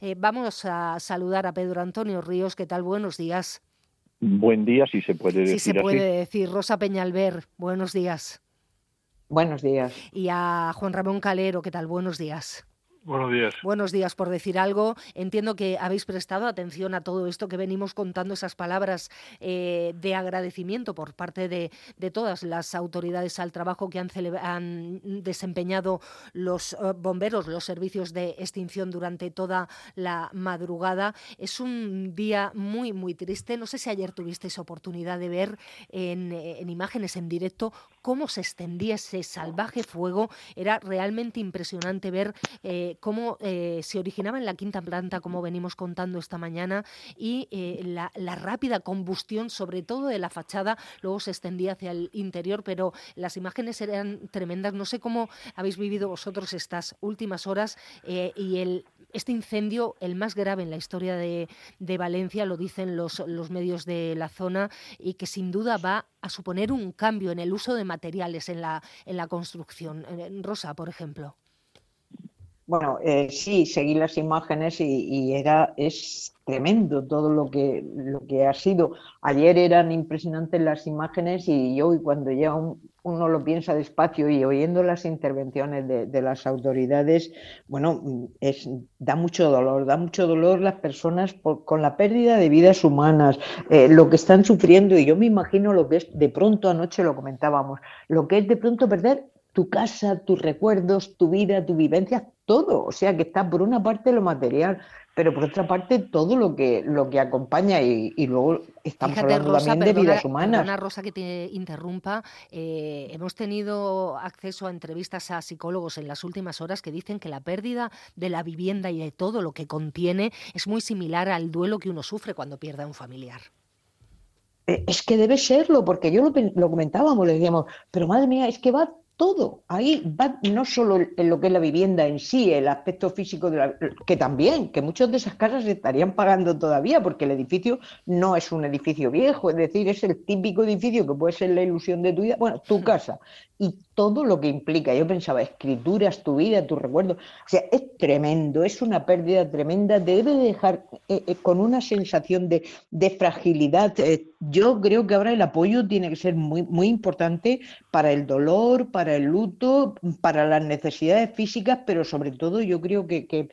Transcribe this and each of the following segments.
Eh, vamos a saludar a Pedro Antonio Ríos. ¿Qué tal? Buenos días. Buen día, si se puede decir. Si se puede decir. Rosa Peñalver, buenos días. Buenos días. Y a Juan Ramón Calero, ¿qué tal? Buenos días. Buenos días. Buenos días por decir algo. Entiendo que habéis prestado atención a todo esto que venimos contando, esas palabras eh, de agradecimiento por parte de, todas las autoridades al trabajo que han, han desempeñado los eh, bomberos, los servicios de extinción durante toda la madrugada. Es un día muy, muy triste. No sé si ayer tuvisteis oportunidad de ver en, en imágenes en directo cómo se extendía ese salvaje fuego. Era realmente impresionante ver eh, cómo eh, se originaba en la quinta planta, como venimos contando esta mañana, y eh, la, rápida combustión, sobre todo de la fachada, luego se extendía hacia el interior, pero las imágenes eran tremendas. No sé cómo habéis vivido vosotros estas últimas horas eh, y el este incendio, el más grave en la historia de, Valencia, lo dicen los, los, medios de la zona, y que sin duda va a suponer un cambio en el uso de materiales en la, en la construcción. Rosa, por ejemplo. Bueno, eh, sí, seguí las imágenes y, era es tremendo todo lo que lo que ha sido. Ayer eran impresionantes las imágenes y hoy cuando ya uno lo piensa despacio y oyendo las intervenciones de, las autoridades, bueno, es, da mucho dolor, da mucho dolor las personas con la pérdida de vidas humanas, eh, lo que están sufriendo y yo me imagino lo que es de pronto anoche lo comentábamos, lo que es de pronto perder tu casa, tus recuerdos, tu vida, tu vivencia, todo. O sea que está por una parte lo material, pero por otra parte todo lo que lo que acompaña y, luego estamos hablando también de vidas humanas. Ana Rosa que te interrumpa, eh, hemos tenido acceso a entrevistas a psicólogos en las últimas horas que dicen que la pérdida de la vivienda y de todo lo que contiene es muy similar al duelo que uno sufre cuando pierde a un familiar. Eh, es que debe serlo, porque yo lo, lo comentábamos, le decíamos, pero madre mía, es que va todo. Ahí va no solo en lo que es la vivienda en sí, el aspecto físico, de la, que también, que muchas de esas casas se estarían pagando todavía, porque el edificio no es un edificio viejo, es decir, es el típico edificio que puede ser la ilusión de tu vida, bueno, tu casa, y todo lo que implica. Yo pensaba, escrituras, tu vida, tu recuerdo. O sea, es tremendo, es una pérdida tremenda, debe dejar eh, eh, con una sensación de, fragilidad. Eh, yo creo que ahora el apoyo tiene que ser muy, muy importante para el dolor, para el luto, para las necesidades físicas, pero sobre todo yo creo que, que,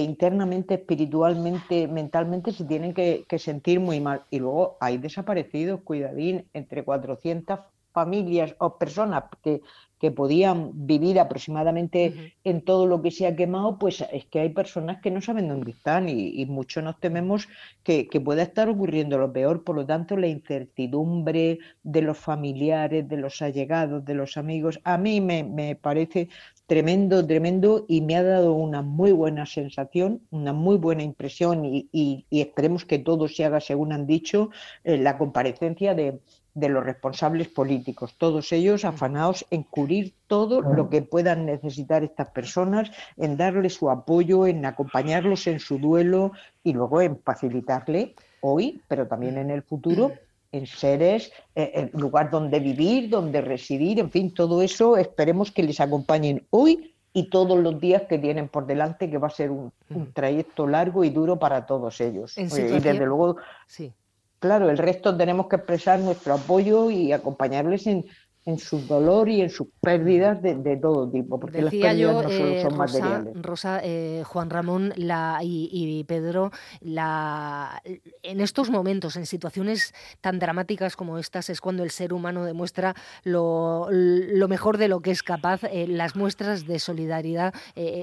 internamente, espiritualmente, mentalmente se tienen que, que sentir muy mal. Y luego hay desaparecidos, cuidadín, entre 400 familias o personas que, que podían vivir aproximadamente en todo lo que se ha quemado, pues es que hay personas que no saben dónde están y, y mucho nos tememos que, que, pueda estar ocurriendo lo peor. Por lo tanto, la incertidumbre de los familiares, de los allegados, de los amigos, a mí me, me parece tremendo, tremendo y me ha dado una muy buena sensación, una muy buena impresión y, y, esperemos que todo se haga según han dicho, eh, la comparecencia de, de los responsables políticos, todos ellos afanados en cubrir todo lo que puedan necesitar estas personas, en darle su apoyo, en acompañarlos en su duelo y luego en facilitarle hoy, pero también en el futuro, en seres, en lugar donde vivir, donde residir, en fin, todo eso esperemos que les acompañen hoy y todos los días que tienen por delante, que va a ser un, trayecto largo y duro para todos ellos. Y desde luego, sí. Claro, el resto tenemos que expresar nuestro apoyo y acompañarles en, en su dolor y en sus pérdidas de, todo tipo, porque las pérdidas no solo eh, son Rosa, materiales. Rosa, eh, Juan Ramón la, y, Pedro, la, en estos momentos, en situaciones tan dramáticas como estas, es cuando el ser humano demuestra lo, mejor de lo que es capaz. Eh, las muestras de solidaridad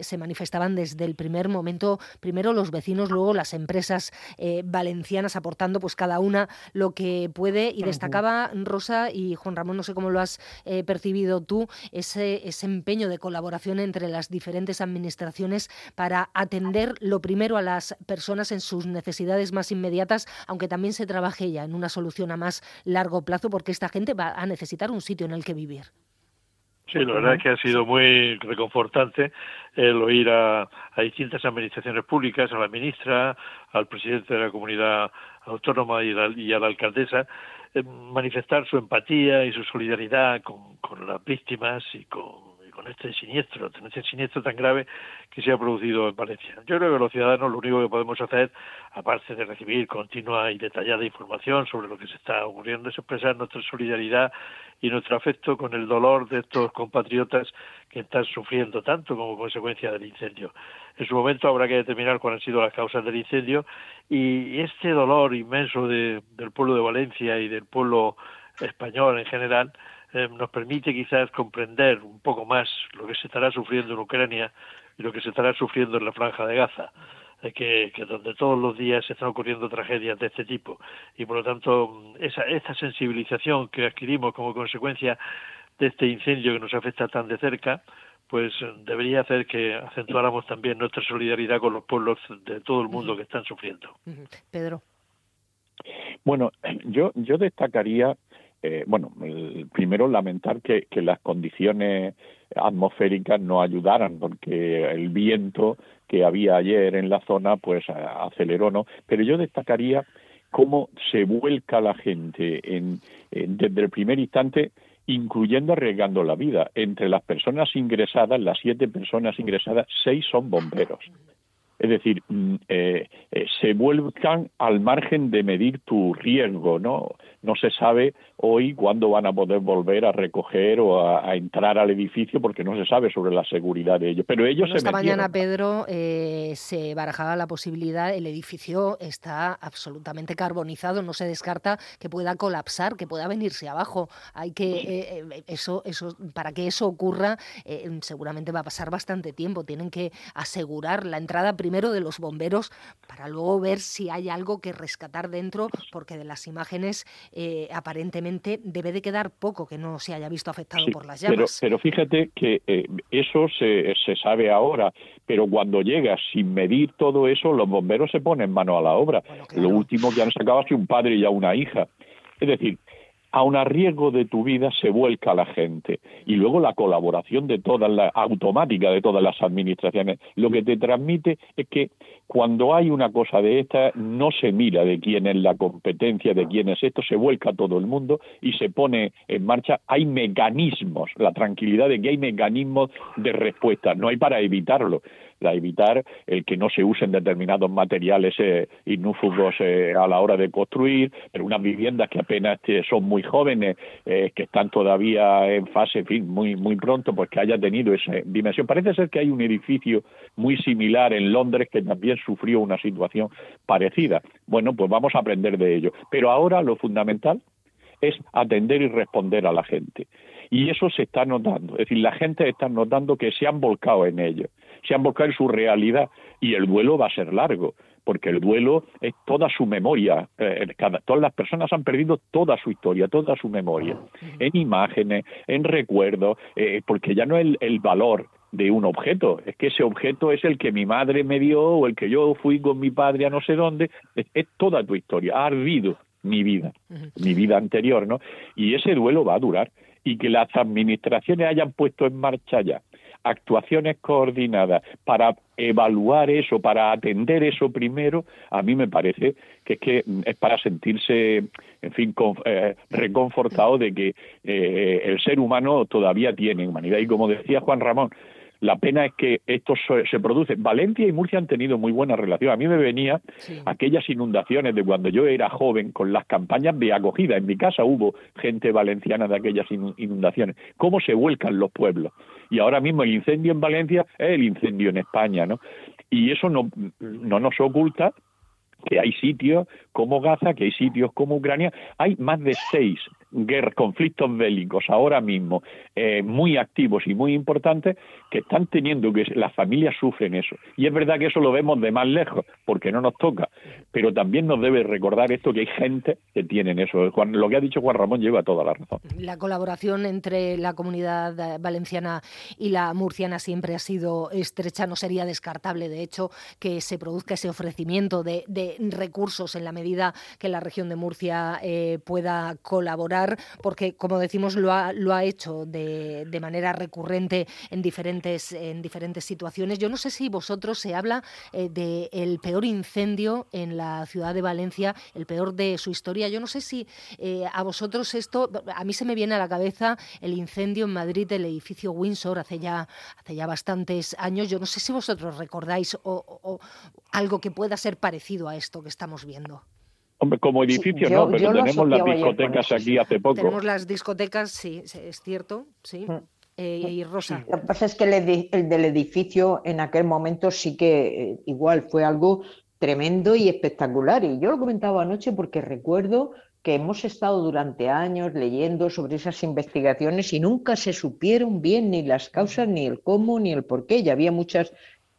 se manifestaban desde el primer momento, primero los vecinos, luego las empresas valencianas aportando pues cada una lo que puede y destacaba Rosa y Juan Ramón, no sé cómo lo has eh, percibido tú ese, ese empeño de colaboración entre las diferentes administraciones para atender lo primero a las personas en sus necesidades más inmediatas, aunque también se trabaje ya en una solución a más largo plazo, porque esta gente va a necesitar un sitio en el que vivir. Sí, la verdad es que ha sido muy reconfortante el oír a, distintas administraciones públicas, a la ministra, al presidente de la comunidad autónoma y, y a la alcaldesa, manifestar su empatía y su solidaridad con, las víctimas y con, con este siniestro, con este siniestro tan grave que se ha producido en Valencia. Yo creo que los ciudadanos lo único que podemos hacer, aparte de recibir continua y detallada información sobre lo que se está ocurriendo, es expresar nuestra solidaridad y nuestro afecto con el dolor de estos compatriotas que están sufriendo tanto como consecuencia del incendio. En su momento habrá que determinar cuáles han sido las causas del incendio y este dolor inmenso del pueblo de Valencia y del pueblo español en general eh, nos permite quizás comprender un poco más lo que se estará sufriendo en Ucrania y lo que se estará sufriendo en la franja de Gaza, eh, que, que, donde todos los días se están ocurriendo tragedias de este tipo. Y por lo tanto, esa, esta sensibilización que adquirimos como consecuencia de este incendio que nos afecta tan de cerca, pues debería hacer que acentuáramos también nuestra solidaridad con los pueblos de todo el mundo que están sufriendo. Pedro. Bueno, yo, yo destacaría eh, bueno, primero lamentar que, las condiciones atmosféricas no ayudaran, porque el viento que había ayer en la zona, pues aceleró, ¿no? Pero yo destacaría cómo se vuelca la gente en, desde el primer instante, incluyendo arriesgando la vida. Entre las personas ingresadas, las siete personas ingresadas, seis son bomberos. Es decir, mm, eh, eh, se vuelcan al margen de medir tu riesgo, ¿no? No se sabe hoy cuándo van a poder volver a recoger o a, entrar al edificio porque no se sabe sobre la seguridad de ellos. Pero ellos se esta mañana, Pedro, eh, se barajaba la posibilidad, el edificio está absolutamente carbonizado, no se descarta que pueda colapsar, que pueda venirse abajo. Hay que, eso, eso, para que eso ocurra, seguramente va a pasar bastante tiempo. Tienen que asegurar la entrada primero primero de los bomberos para luego ver si hay algo que rescatar dentro, porque de las imágenes eh, aparentemente debe de quedar poco que no se haya visto afectado por las llamas. Pero, fíjate que eh, eso se, se sabe ahora, pero cuando llega sin medir todo eso, los bomberos se ponen mano a la obra. Lo último que han sacado ha sido un padre y a una hija. Es decir, a un riesgo de tu vida se vuelca la gente. Y luego la colaboración de todas las, automática de todas las administraciones. Lo que te transmite es que cuando hay una cosa de esta, no se mira de quién es la competencia, de quién es esto, se vuelca todo el mundo y se pone en marcha. Hay mecanismos, la tranquilidad de que hay mecanismos de respuesta, no hay para evitarlo a evitar el que no se usen determinados materiales eh, inúfugos eh, a la hora de construir, pero unas viviendas que apenas eh, son muy jóvenes, que están todavía en fase, en fin, muy, muy pronto, pues que haya tenido esa dimensión. Parece ser que hay un edificio muy similar en Londres que también sufrió una situación parecida. Bueno, pues vamos a aprender de ello. Pero ahora lo fundamental es atender y responder a la gente. Y eso se está notando. Es decir, la gente está notando que se han volcado en ello se han volcado en su realidad y el duelo va a ser largo porque el duelo es toda su memoria. Eh, todas las personas han perdido toda su historia, toda su memoria, en imágenes, en recuerdos, eh, porque ya no es el, valor de un objeto, es que ese objeto es el que mi madre me dio o el que yo fui con mi padre a no sé dónde, es, es toda tu historia, ha ardido mi vida, mi vida anterior, ¿no? Y ese duelo va a durar y que las administraciones hayan puesto en marcha ya actuaciones coordinadas para evaluar eso, para atender eso primero, a mí me parece que es que es para sentirse, en fin, eh, reconfortado de que eh, el ser humano todavía tiene humanidad. Y como decía Juan Ramón, la pena es que esto se, produce. Valencia y Murcia han tenido muy buena relación. A mí me venía aquellas inundaciones de cuando yo era joven con las campañas de acogida. En mi casa hubo gente valenciana de aquellas inundaciones. ¿Cómo se vuelcan los pueblos? Y ahora mismo el incendio en Valencia es el incendio en España, ¿no? Y eso no, no nos oculta que hay sitios como Gaza, que hay sitios como Ucrania, hay más de seis guerras, conflictos bélicos ahora mismo eh, muy activos y muy importantes que están teniendo que las familias sufren eso. Y es verdad que eso lo vemos de más lejos, porque no nos toca, pero también nos debe recordar esto que hay gente que tienen eso. lo que ha dicho Juan Ramón lleva toda la razón. La colaboración entre la comunidad eh, valenciana y la murciana siempre ha sido estrecha, no sería descartable, de hecho, que se produzca ese ofrecimiento de, recursos en la medida que la región de Murcia eh, pueda colaborar porque como decimos, lo ha, hecho de, manera recurrente en diferentes, en diferentes situaciones. Yo no sé si vosotros se habla eh, del peor incendio en la ciudad de Valencia, el peor de su historia. Yo no sé si eh, a vosotros esto, a mí se me viene a la cabeza el incendio en Madrid del edificio Windsor hace ya, hace ya bastantes años. Yo no sé si vosotros recordáis o, algo que pueda ser parecido a esto que estamos viendo. Hombre, como edificio no, pero tenemos las discotecas aquí hace poco. Tenemos las discotecas, sí, es cierto, sí. Mm. Eh, y Rosa. Lo que pasa es que el, del edificio en aquel momento sí que eh, igual fue algo tremendo y espectacular. Y yo lo comentaba anoche porque recuerdo que hemos estado durante años leyendo sobre esas investigaciones y nunca se supieron bien ni las causas, ni el cómo, ni el por qué. Y había muchas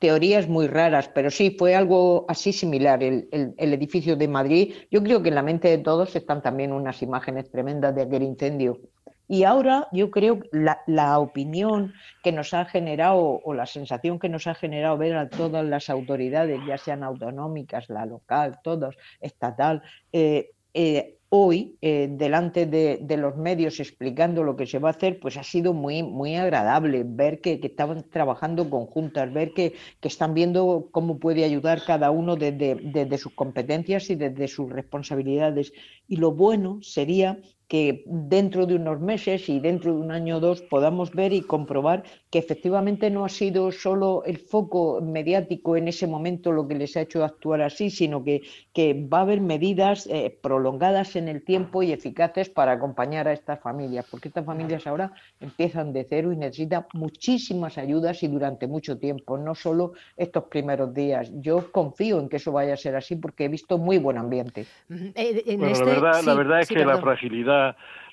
teorías muy raras, pero sí, fue algo así similar el, edificio de Madrid. Yo creo que en la mente de todos están también unas imágenes tremendas de aquel incendio. Y ahora yo creo la, la opinión que nos ha generado o la sensación que nos ha generado ver a todas las autoridades, ya sean autonómicas, la local, todos, estatal, eh, eh, hoy, eh, delante de, los medios explicando lo que se va a hacer, pues ha sido muy, muy agradable ver que, estaban trabajando conjuntas, ver que, están viendo cómo puede ayudar cada uno desde sus competencias y desde sus responsabilidades. Y lo bueno sería que dentro de unos meses y dentro de un año o dos podamos ver y comprobar que efectivamente no ha sido solo el foco mediático en ese momento lo que les ha hecho actuar así, sino que, que va a haber medidas eh, prolongadas en el tiempo y eficaces para acompañar a estas familias, porque estas familias ahora empiezan de cero y necesitan muchísimas ayudas y durante mucho tiempo, no solo estos primeros días. Yo confío en que eso vaya a ser así porque he visto muy buen ambiente. Eh, la, este verdad, la verdad es que la fragilidad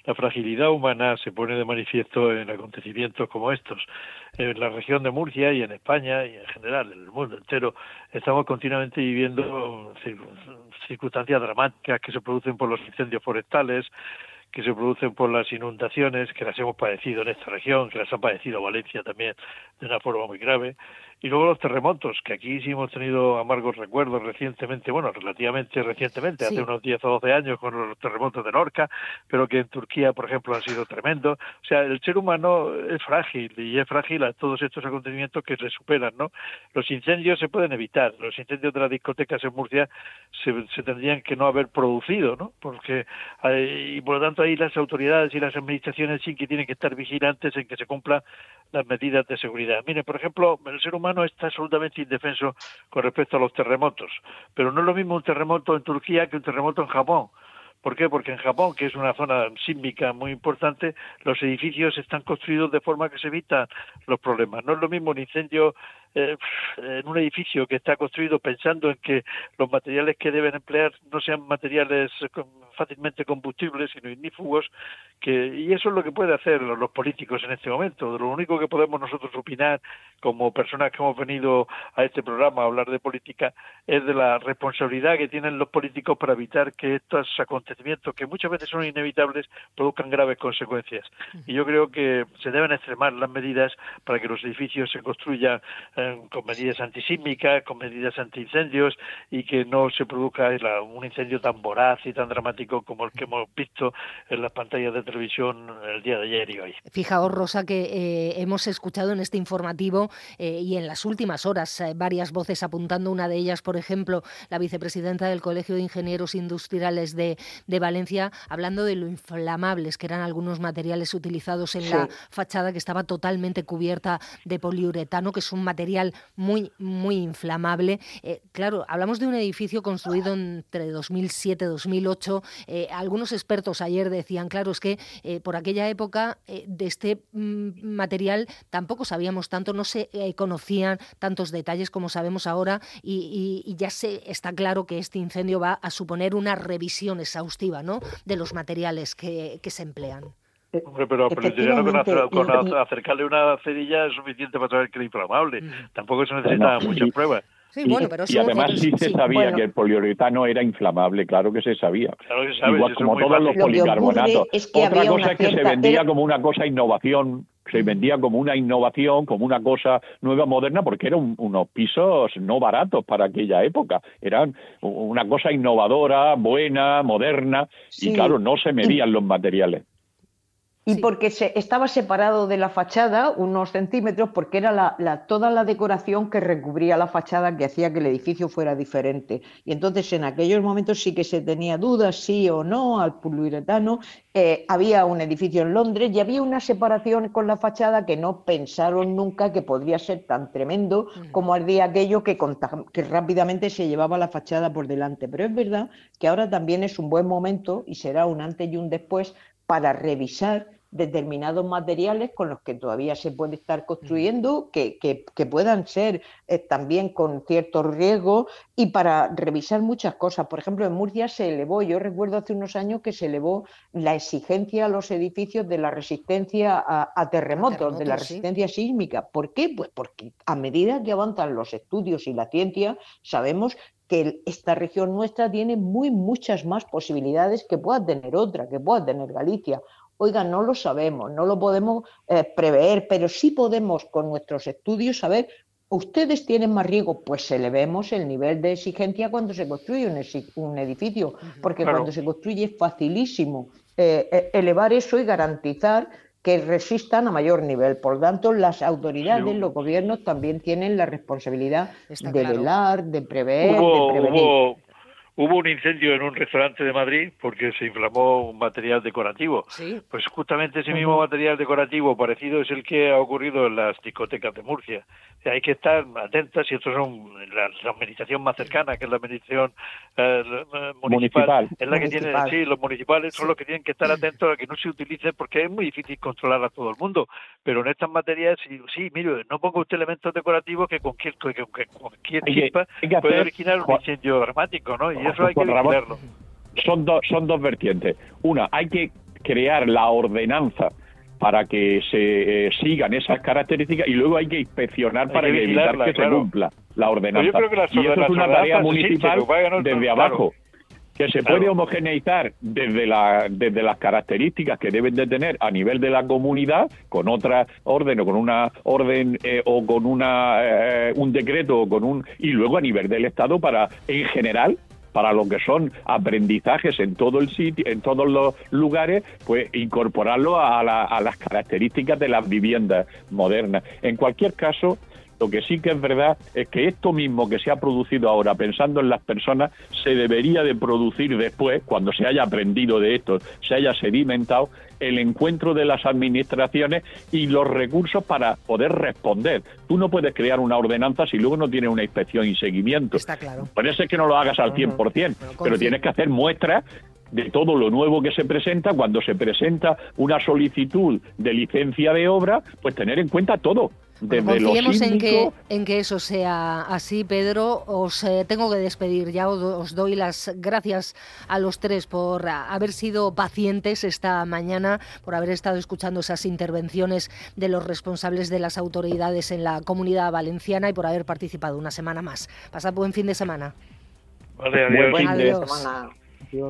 la fragilidad humana se pone de manifiesto en acontecimientos como estos. En la región de Murcia y en España y en general en el mundo entero estamos continuamente viviendo circunstancias dramáticas que se producen por los incendios forestales, que se producen por las inundaciones, que las hemos padecido en esta región, que las ha padecido Valencia también de una forma muy grave, y luego los terremotos, que aquí sí hemos tenido amargos recuerdos recientemente, bueno, relativamente recientemente, hace unos 10 o 12 años con los terremotos de Norca, pero que en Turquía, por ejemplo, han sido tremendos. O sea, el ser humano es frágil y es frágil a todos estos acontecimientos que se superan, ¿no? Los incendios se pueden evitar. Los incendios de las discotecas en Murcia se, se tendrían que no haber producido, ¿no? Porque, y por lo tanto, ahí las autoridades y las administraciones sí que tienen que estar vigilantes en que se cumplan las medidas de seguridad. Mire, por ejemplo, el ser humano está absolutamente indefenso con respecto a los terremotos, pero no es lo mismo un terremoto en Turquía que un terremoto en Japón. ¿Por qué? Porque en Japón, que es una zona sísmica muy importante, los edificios están construidos de forma que se evitan los problemas. No es lo mismo un incendio eh, en un edificio que está construido pensando en que los materiales que deben emplear no sean materiales fácilmente combustibles, sino ignífugos, que, y eso es lo que pueden hacer los, políticos en este momento. Lo único que podemos nosotros opinar como personas que hemos venido a este programa a hablar de política es de la responsabilidad que tienen los políticos para evitar que estos acontecimientos, que muchas veces son inevitables, produzcan graves consecuencias. Y yo creo que se deben extremar las medidas para que los edificios se construyan con medidas antisísmicas, con medidas antiincendios y que no se produzca un incendio tan voraz y tan dramático como el que hemos visto en las pantallas de televisión el día de ayer y hoy. Fijaos, Rosa, que eh, hemos escuchado en este informativo eh, y en las últimas horas eh, varias voces apuntando, una de ellas, por ejemplo, la vicepresidenta del Colegio de Ingenieros Industriales de, Valencia, hablando de lo inflamables que eran algunos materiales utilizados en la fachada que estaba totalmente cubierta de poliuretano, que es un material muy, muy inflamable. claro, hablamos de un edificio construido entre 2007 y 2008 eh, algunos expertos ayer decían, claro, es que eh, por aquella época eh, de este mm, material tampoco sabíamos tanto, no se conocían tantos detalles como sabemos ahora y, ya se está claro que este incendio va a suponer una revisión exhaustiva ¿no? de los materiales que, se emplean. Hombre, pero con, acercarle una cerilla es suficiente para saber que es inflamable. Tampoco se necesitan muchas pruebas. Sí, bueno, pero y además sí se sabía que el poliuretano era inflamable, claro que se sabía. Claro que sabes, Igual como todos los policarbonatos. Otra cosa es que se vendía como una cosa innovación, se vendía como una innovación, como una cosa nueva, moderna, porque eran unos pisos no baratos para aquella época. Eran una cosa innovadora, buena, moderna, y claro, no se medían los materiales y porque se, estaba separado de la fachada unos centímetros porque era la, toda la decoración que recubría la fachada que hacía que el edificio fuera diferente. Y entonces en aquellos momentos sí que se tenía dudas, sí o no, al poliuretano. Eh, había un edificio en Londres y había una separación con la fachada que no pensaron nunca que podría ser tan tremendo como al día aquello que, que rápidamente se llevaba la fachada por delante. Pero es verdad que ahora también es un buen momento y será un antes y un después para revisar determinados materiales con los que todavía se puede estar construyendo, que, que, puedan ser eh, también con cierto riesgo y para revisar muchas cosas. Por ejemplo, en Murcia se elevó, yo recuerdo hace unos años que se elevó la exigencia a los edificios de la resistencia a, terremotos, de la resistencia sísmica. ¿Por qué? Pues porque a medida que avanzan los estudios y la ciencia, sabemos que esta región nuestra tiene muy muchas más posibilidades que pueda tener otra, que pueda tener Galicia. Oiga, no lo sabemos, no lo podemos eh, prever, pero sí podemos con nuestros estudios saber, ustedes tienen más riesgo, pues elevemos el nivel de exigencia cuando se construye un, edificio, porque cuando se construye es facilísimo eh, eh, elevar eso y garantizar que resistan a mayor nivel. Por lo tanto, las autoridades, los gobiernos también tienen la responsabilidad de velar, de prever, de prevenir. Hubo un incendio en un restaurante de Madrid porque se inflamó un material decorativo. Pues justamente ese mismo material decorativo parecido es el que ha ocurrido en las discotecas de Murcia. hay que estar atentas y esto son la, administración más cercana, que es la administración eh, municipal, es la que tiene, sí, los municipales son los que tienen que estar atentos a que no se utilice porque es muy difícil controlar a todo el mundo. Pero en estas materias, sí, sí mire, no ponga usted elementos decorativos que con cualquier, chispa puede originar un incendio dramático, ¿no? Y eso hay que Son, dos son dos vertientes. Una, hay que crear la ordenanza para que se eh, sigan esas características y luego hay que inspeccionar para evitar que se cumpla la ordenanza. y eso es una tarea municipal desde abajo. Que se puede homogeneizar desde, la, desde las características que deben de tener a nivel de la comunidad, con otra orden o con una orden eh, o con una, eh, un decreto o con un y luego a nivel del Estado para en general para lo que son aprendizajes en todo el sitio, en todos los lugares, pues incorporarlo a, a las características de las viviendas modernas. En cualquier caso, lo que sí que es verdad es que esto mismo que se ha producido ahora, pensando en las personas, se debería de producir después, cuando se haya aprendido de esto, se haya sedimentado, el encuentro de las administraciones y los recursos para poder responder. Tú no puedes crear una ordenanza si luego no tienes una inspección y seguimiento. Está claro. Puede ser que no lo hagas al 100%, pero tienes que hacer muestras de todo lo nuevo que se presenta, cuando se presenta una solicitud de licencia de obra, pues tener en cuenta todo. Confiemos en que, en que eso sea así, Pedro. Os eh, tengo que despedir ya. Os, doy las gracias a los tres por haber sido pacientes esta mañana, por haber estado escuchando esas intervenciones de los responsables de las autoridades en la comunidad valenciana y por haber participado una semana más. Pasad buen fin de semana. Vale, adiós. Buen fin de semana. Adiós.